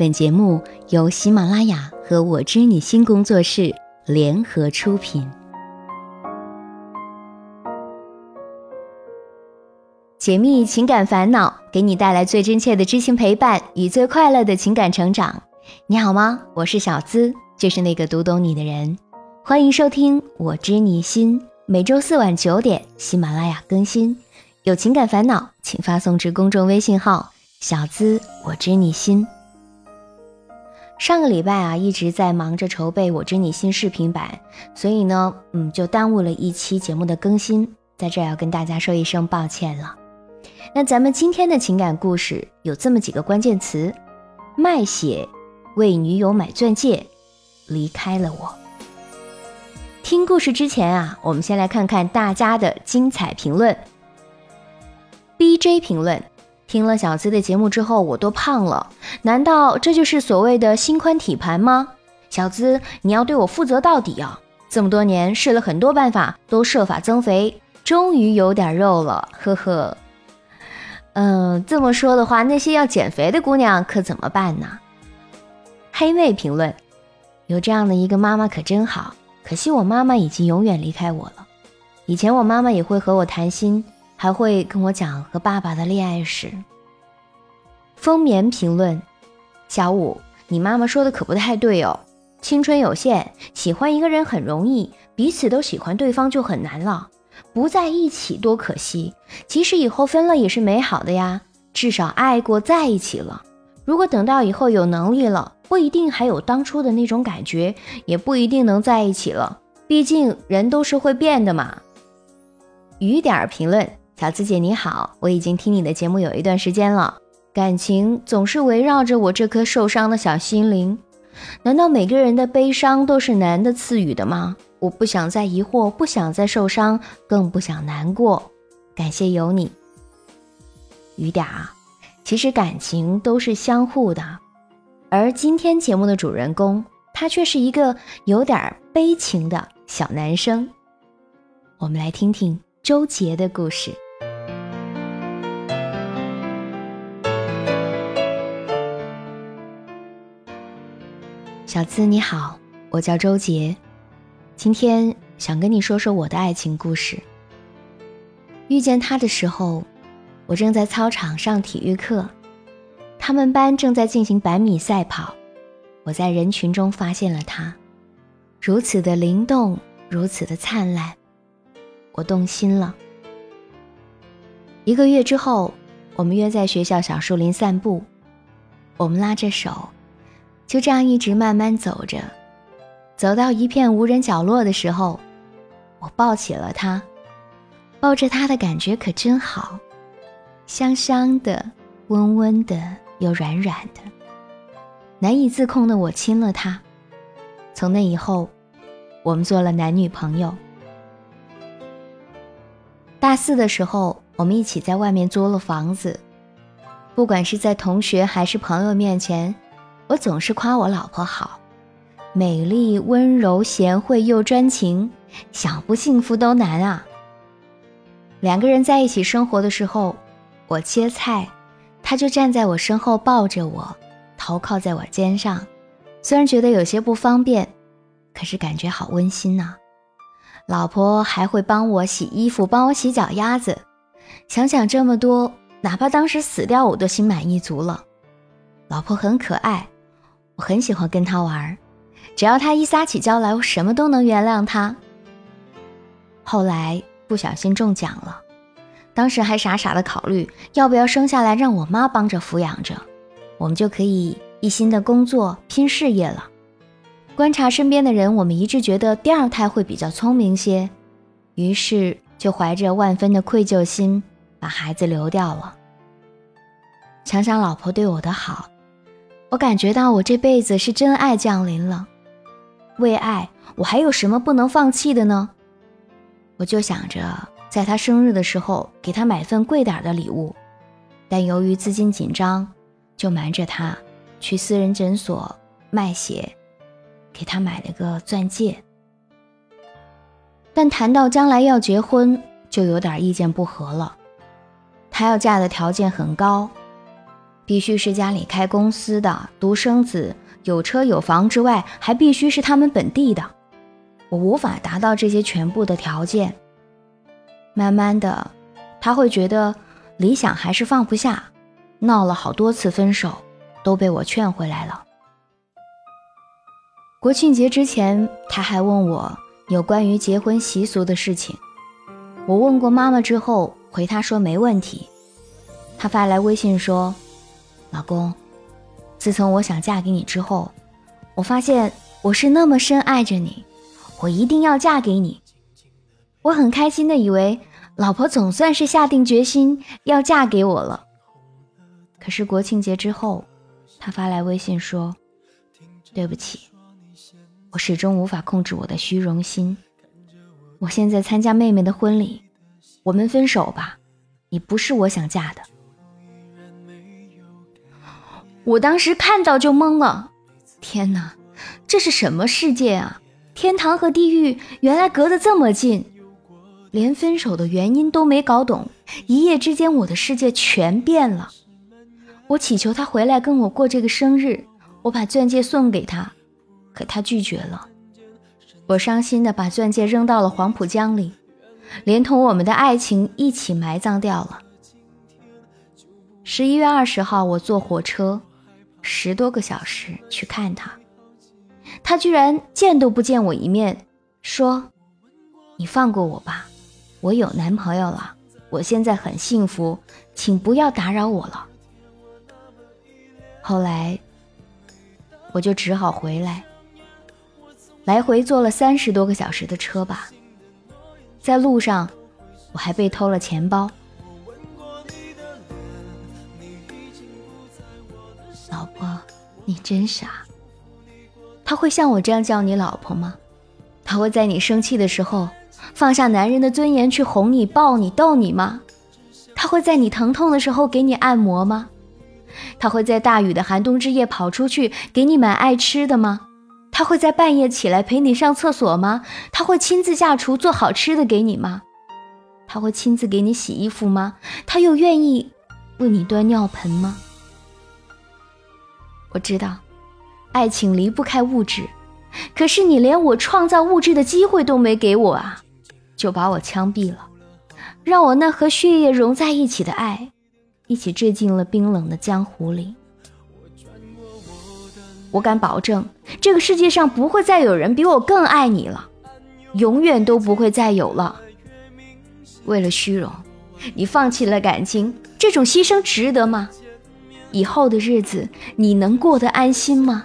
本节目由喜马拉雅和我知你心工作室联合出品。解密情感烦恼，给你带来最真切的知心陪伴与最快乐的情感成长。你好吗？我是小资，就是那个读懂你的人。欢迎收听《我知你心》，每周四晚九点，喜马拉雅更新。有情感烦恼，请发送至公众微信号“小资我知你心”。上个礼拜啊，一直在忙着筹备《我知你心》视频版，所以呢，嗯，就耽误了一期节目的更新，在这要跟大家说一声抱歉了。那咱们今天的情感故事有这么几个关键词：卖血、为女友买钻戒、离开了我。听故事之前啊，我们先来看看大家的精彩评论。B J 评论：听了小资的节目之后，我都胖了，难道这就是所谓的心宽体盘吗？小资，你要对我负责到底啊！这么多年试了很多办法，都设法增肥，终于有点肉了，呵呵。嗯，这么说的话，那些要减肥的姑娘可怎么办呢？黑妹评论：有这样的一个妈妈可真好，可惜我妈妈已经永远离开我了。以前我妈妈也会和我谈心，还会跟我讲和爸爸的恋爱史。风眠评论：小五，你妈妈说的可不太对哦。青春有限，喜欢一个人很容易，彼此都喜欢对方就很难了。不在一起多可惜，即使以后分了也是美好的呀，至少爱过在一起了。如果等到以后有能力了，不一定还有当初的那种感觉，也不一定能在一起了。毕竟人都是会变的嘛。雨点评论：小资姐你好，我已经听你的节目有一段时间了，感情总是围绕着我这颗受伤的小心灵。难道每个人的悲伤都是男的赐予的吗？我不想再疑惑，不想再受伤，更不想难过。感谢有你，雨点啊。其实感情都是相互的，而今天节目的主人公，他却是一个有点悲情的小男生。我们来听听周杰的故事。小资你好，我叫周杰。今天想跟你说说我的爱情故事。遇见他的时候，我正在操场上体育课，他们班正在进行百米赛跑，我在人群中发现了他，如此的灵动，如此的灿烂，我动心了。一个月之后，我们约在学校小树林散步，我们拉着手，就这样一直慢慢走着。走到一片无人角落的时候，我抱起了他，抱着他的感觉可真好，香香的，温温的，又软软的，难以自控的我亲了他。从那以后，我们做了男女朋友。大四的时候，我们一起在外面租了房子，不管是在同学还是朋友面前，我总是夸我老婆好。美丽、温柔、贤惠又专情，想不幸福都难啊！两个人在一起生活的时候，我切菜，他就站在我身后抱着我，头靠在我肩上。虽然觉得有些不方便，可是感觉好温馨呐。老婆还会帮我洗衣服，帮我洗脚丫子。想想这么多，哪怕当时死掉，我都心满意足了。老婆很可爱，我很喜欢跟他玩。只要他一撒起娇来，我什么都能原谅他。后来不小心中奖了，当时还傻傻的考虑要不要生下来让我妈帮着抚养着，我们就可以一心的工作拼事业了。观察身边的人，我们一致觉得第二胎会比较聪明些，于是就怀着万分的愧疚心把孩子流掉了。想想老婆对我的好，我感觉到我这辈子是真爱降临了。为爱，我还有什么不能放弃的呢？我就想着在他生日的时候给他买份贵点的礼物，但由于资金紧张，就瞒着他去私人诊所卖血，给他买了个钻戒。但谈到将来要结婚，就有点意见不合了。他要嫁的条件很高，必须是家里开公司的、独生子、有车有房之外，还必须是他们本地的。我无法达到这些全部的条件。慢慢的，他会觉得理想还是放不下，闹了好多次分手，都被我劝回来了。国庆节之前，他还问我有关于结婚习俗的事情。我问过妈妈之后，回他说没问题。他发来微信说：“老公，自从我想嫁给你之后，我发现我是那么深爱着你，我一定要嫁给你。”我很开心的以为老婆总算是下定决心要嫁给我了。可是国庆节之后，他发来微信说：“对不起，我始终无法控制我的虚荣心。我现在参加妹妹的婚礼，我们分手吧。你不是我想嫁的。”我当时看到就懵了，天哪，这是什么世界啊？天堂和地狱原来隔得这么近，连分手的原因都没搞懂，一夜之间我的世界全变了。我祈求他回来跟我过这个生日，我把钻戒送给他，可他拒绝了。我伤心的把钻戒扔到了黄浦江里，连同我们的爱情一起埋葬掉了。十一月二十号，我坐火车。十多个小时去看他，他居然见都不见我一面，说：“你放过我吧，我有男朋友了，我现在很幸福，请不要打扰我了。”后来，我就只好回来，来回坐了三十多个小时的车吧，在路上，我还被偷了钱包。你真傻。他会像我这样叫你老婆吗？他会在你生气的时候放下男人的尊严去哄你、抱你、逗你吗？他会在你疼痛的时候给你按摩吗？他会在大雨的寒冬之夜跑出去给你买爱吃的吗？他会在半夜起来陪你上厕所吗？他会亲自下厨做好吃的给你吗？他会亲自给你洗衣服吗？他又愿意为你端尿盆吗？我知道，爱情离不开物质，可是你连我创造物质的机会都没给我啊，就把我枪毙了，让我那和血液融在一起的爱，一起坠进了冰冷的江湖里。我敢保证，这个世界上不会再有人比我更爱你了，永远都不会再有了。为了虚荣，你放弃了感情，这种牺牲值得吗？以后的日子，你能过得安心吗？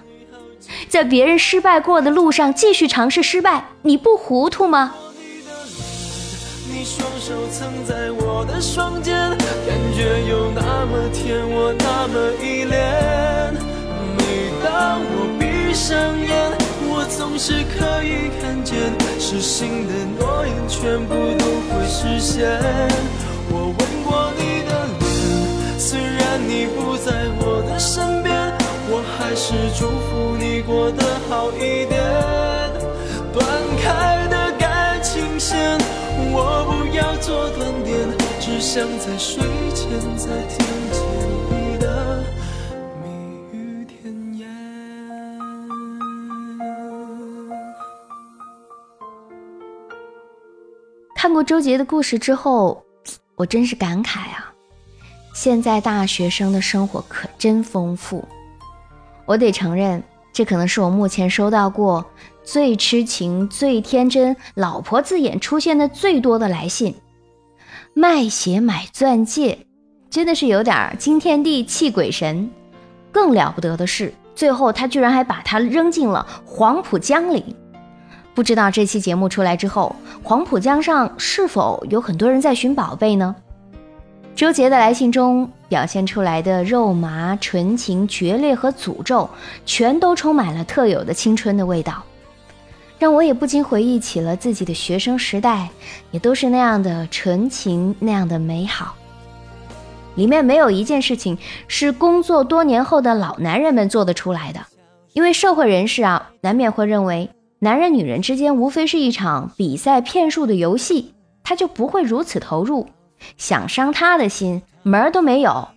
在别人失败过的路上继续尝试失败，你不糊涂吗？你双手曾在我的双肩，感觉有那么甜，我那么依恋。每当我闭上眼，我总是可以看见，失信的诺言全部都会实现。过得好一点。断开的感情线，我不要做断点，只想在睡前再听见你的蜜语甜言。看过周杰的故事之后，我真是感慨啊。现在大学生的生活可真丰富，我得承认，这可能是我目前收到过最痴情、最天真、老婆字眼出现的最多的来信。卖血买钻戒，真的是有点惊天地泣鬼神。更了不得的是，最后他居然还把它扔进了黄浦江里。不知道这期节目出来之后，黄浦江上是否有很多人在寻宝贝呢？周杰的来信中表现出来的肉麻、纯情、决裂和诅咒，全都充满了特有的青春的味道，让我也不禁回忆起了自己的学生时代，也都是那样的纯情，那样的美好。里面没有一件事情是工作多年后的老男人们做得出来的，因为社会人士啊，难免会认为男人女人之间无非是一场比赛骗术的游戏，他就不会如此投入。想伤他的心门儿都没有。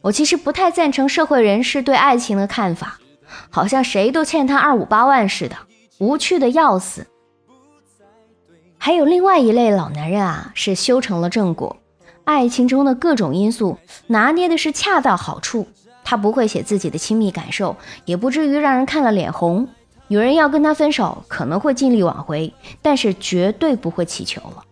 我其实不太赞成社会人士对爱情的看法，好像谁都欠他二五八万似的，无趣的要死。还有另外一类老男人啊，是修成了正果，爱情中的各种因素拿捏的是恰到好处。他不会写自己的亲密感受，也不至于让人看了脸红。女人要跟他分手，可能会尽力挽回，但是绝对不会乞求了。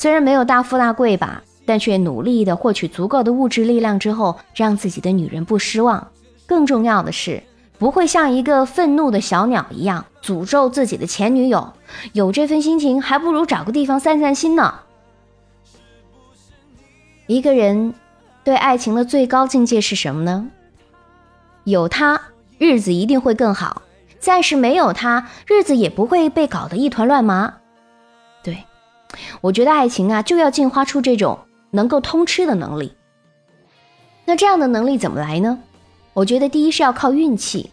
虽然没有大富大贵吧，但却努力的获取足够的物质力量之后，让自己的女人不失望。更重要的是，不会像一个愤怒的小鸟一样诅咒自己的前女友。有这份心情，还不如找个地方散散心呢。一个人对爱情的最高境界是什么呢？有他，日子一定会更好；暂时没有他，日子也不会被搞得一团乱麻。我觉得爱情啊，就要进化出这种能够通吃的能力。那这样的能力怎么来呢？我觉得第一是要靠运气。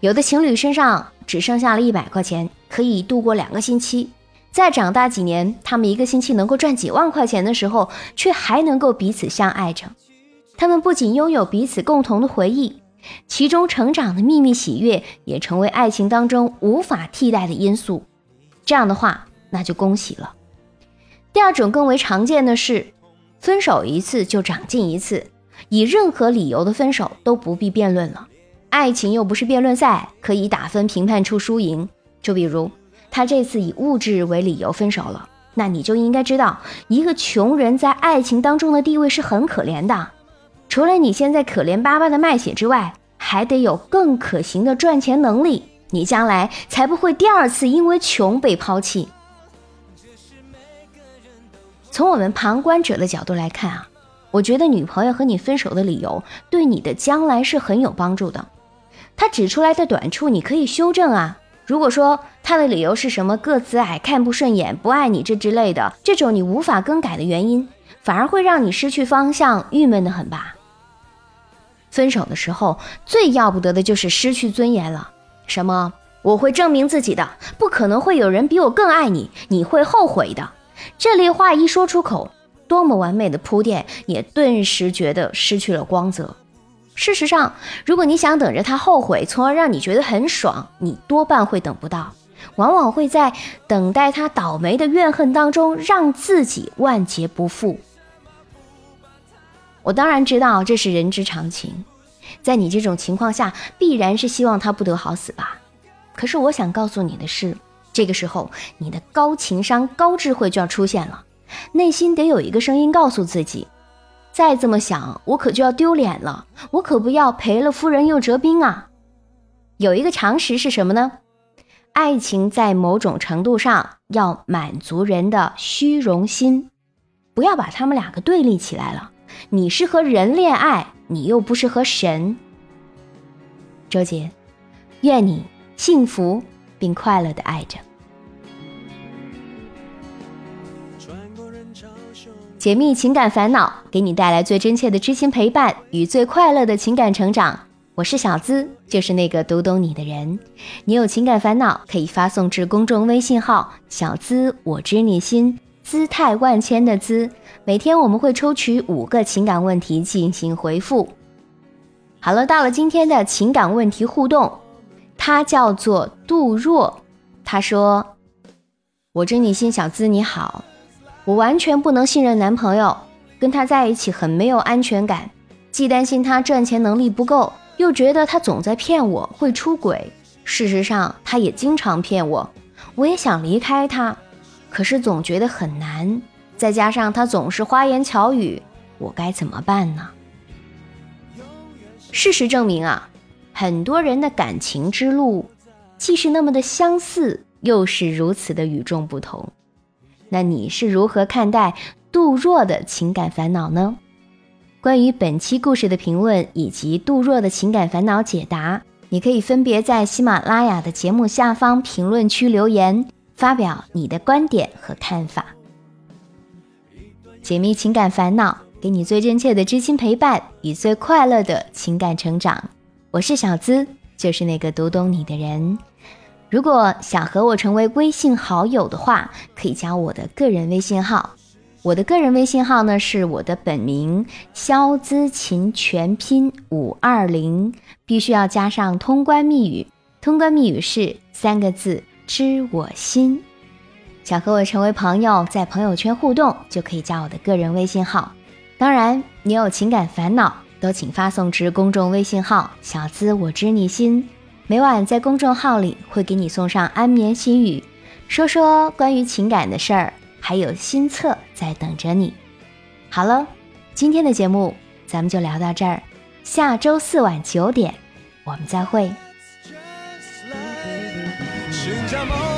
有的情侣身上只剩下了一百块钱，可以度过两个星期；再长大几年，他们一个星期能够赚几万块钱的时候，却还能够彼此相爱着。他们不仅拥有彼此共同的回忆。其中成长的秘密喜悦也成为爱情当中无法替代的因素。这样的话，那就恭喜了。第二种更为常见的是，分手一次就长进一次，以任何理由的分手都不必辩论了。爱情又不是辩论赛，可以打分评判出输赢。就比如他这次以物质为理由分手了，那你就应该知道，一个穷人在爱情当中的地位是很可怜的。除了你现在可怜巴巴的卖血之外，还得有更可行的赚钱能力，你将来才不会第二次因为穷被抛弃。从我们旁观者的角度来看啊，我觉得女朋友和你分手的理由对你的将来是很有帮助的。她指出来的短处你可以修正啊。如果说她的理由是什么个子矮、看不顺眼、不爱你这之类的，这种你无法更改的原因，反而会让你失去方向，郁闷的很吧。分手的时候最要不得的就是失去尊严了。什么？我会证明自己的，不可能会有人比我更爱你，你会后悔的。这类话一说出口，多么完美的铺垫，也顿时觉得失去了光泽。事实上，如果你想等着他后悔，从而让你觉得很爽，你多半会等不到，往往会在等待他倒霉的怨恨当中，让自己万劫不复。我当然知道这是人之常情，在你这种情况下，必然是希望他不得好死吧。可是我想告诉你的是，这个时候你的高情商、高智慧就要出现了，内心得有一个声音告诉自己：再这么想，我可就要丢脸了，我可不要赔了夫人又折兵啊。有一个常识是什么呢？爱情在某种程度上要满足人的虚荣心，不要把他们两个对立起来了。你是和人恋爱，你又不是和神。周杰，愿你幸福并快乐的爱着。解密情感烦恼，给你带来最真切的知心陪伴与最快乐的情感成长。我是小资，就是那个读懂你的人。你有情感烦恼，可以发送至公众微信号“小资我知你心”。姿态万千的姿，每天我们会抽取五个情感问题进行回复。好了，到了今天的情感问题互动，他叫做杜若，他说：“我知你心，小资你好，我完全不能信任男朋友，跟他在一起很没有安全感，既担心他赚钱能力不够，又觉得他总在骗我会出轨。事实上，他也经常骗我，我也想离开他。”可是总觉得很难，再加上他总是花言巧语，我该怎么办呢？事实证明啊，很多人的感情之路既是那么的相似，又是如此的与众不同。那你是如何看待杜若的情感烦恼呢？关于本期故事的评论以及杜若的情感烦恼解答，你可以分别在喜马拉雅的节目下方评论区留言。发表你的观点和看法，解密情感烦恼，给你最真切的知心陪伴与最快乐的情感成长。我是小资，就是那个读懂你的人。如果想和我成为微信好友的话，可以加我的个人微信号我的个人微信号呢是我的本名肖姿琴全拼五二零，必须要加上通关密语，通关密语是三个字：知我心。想和我成为朋友，在朋友圈互动就可以加我的个人微信号。当然，你有情感烦恼，都请发送至公众微信号“小资我知你心”。每晚在公众号里会给你送上安眠心语，说说关于情感的事儿，还有新册在等着你。好了，今天的节目咱们就聊到这儿，下周四晚九点我们再会。彷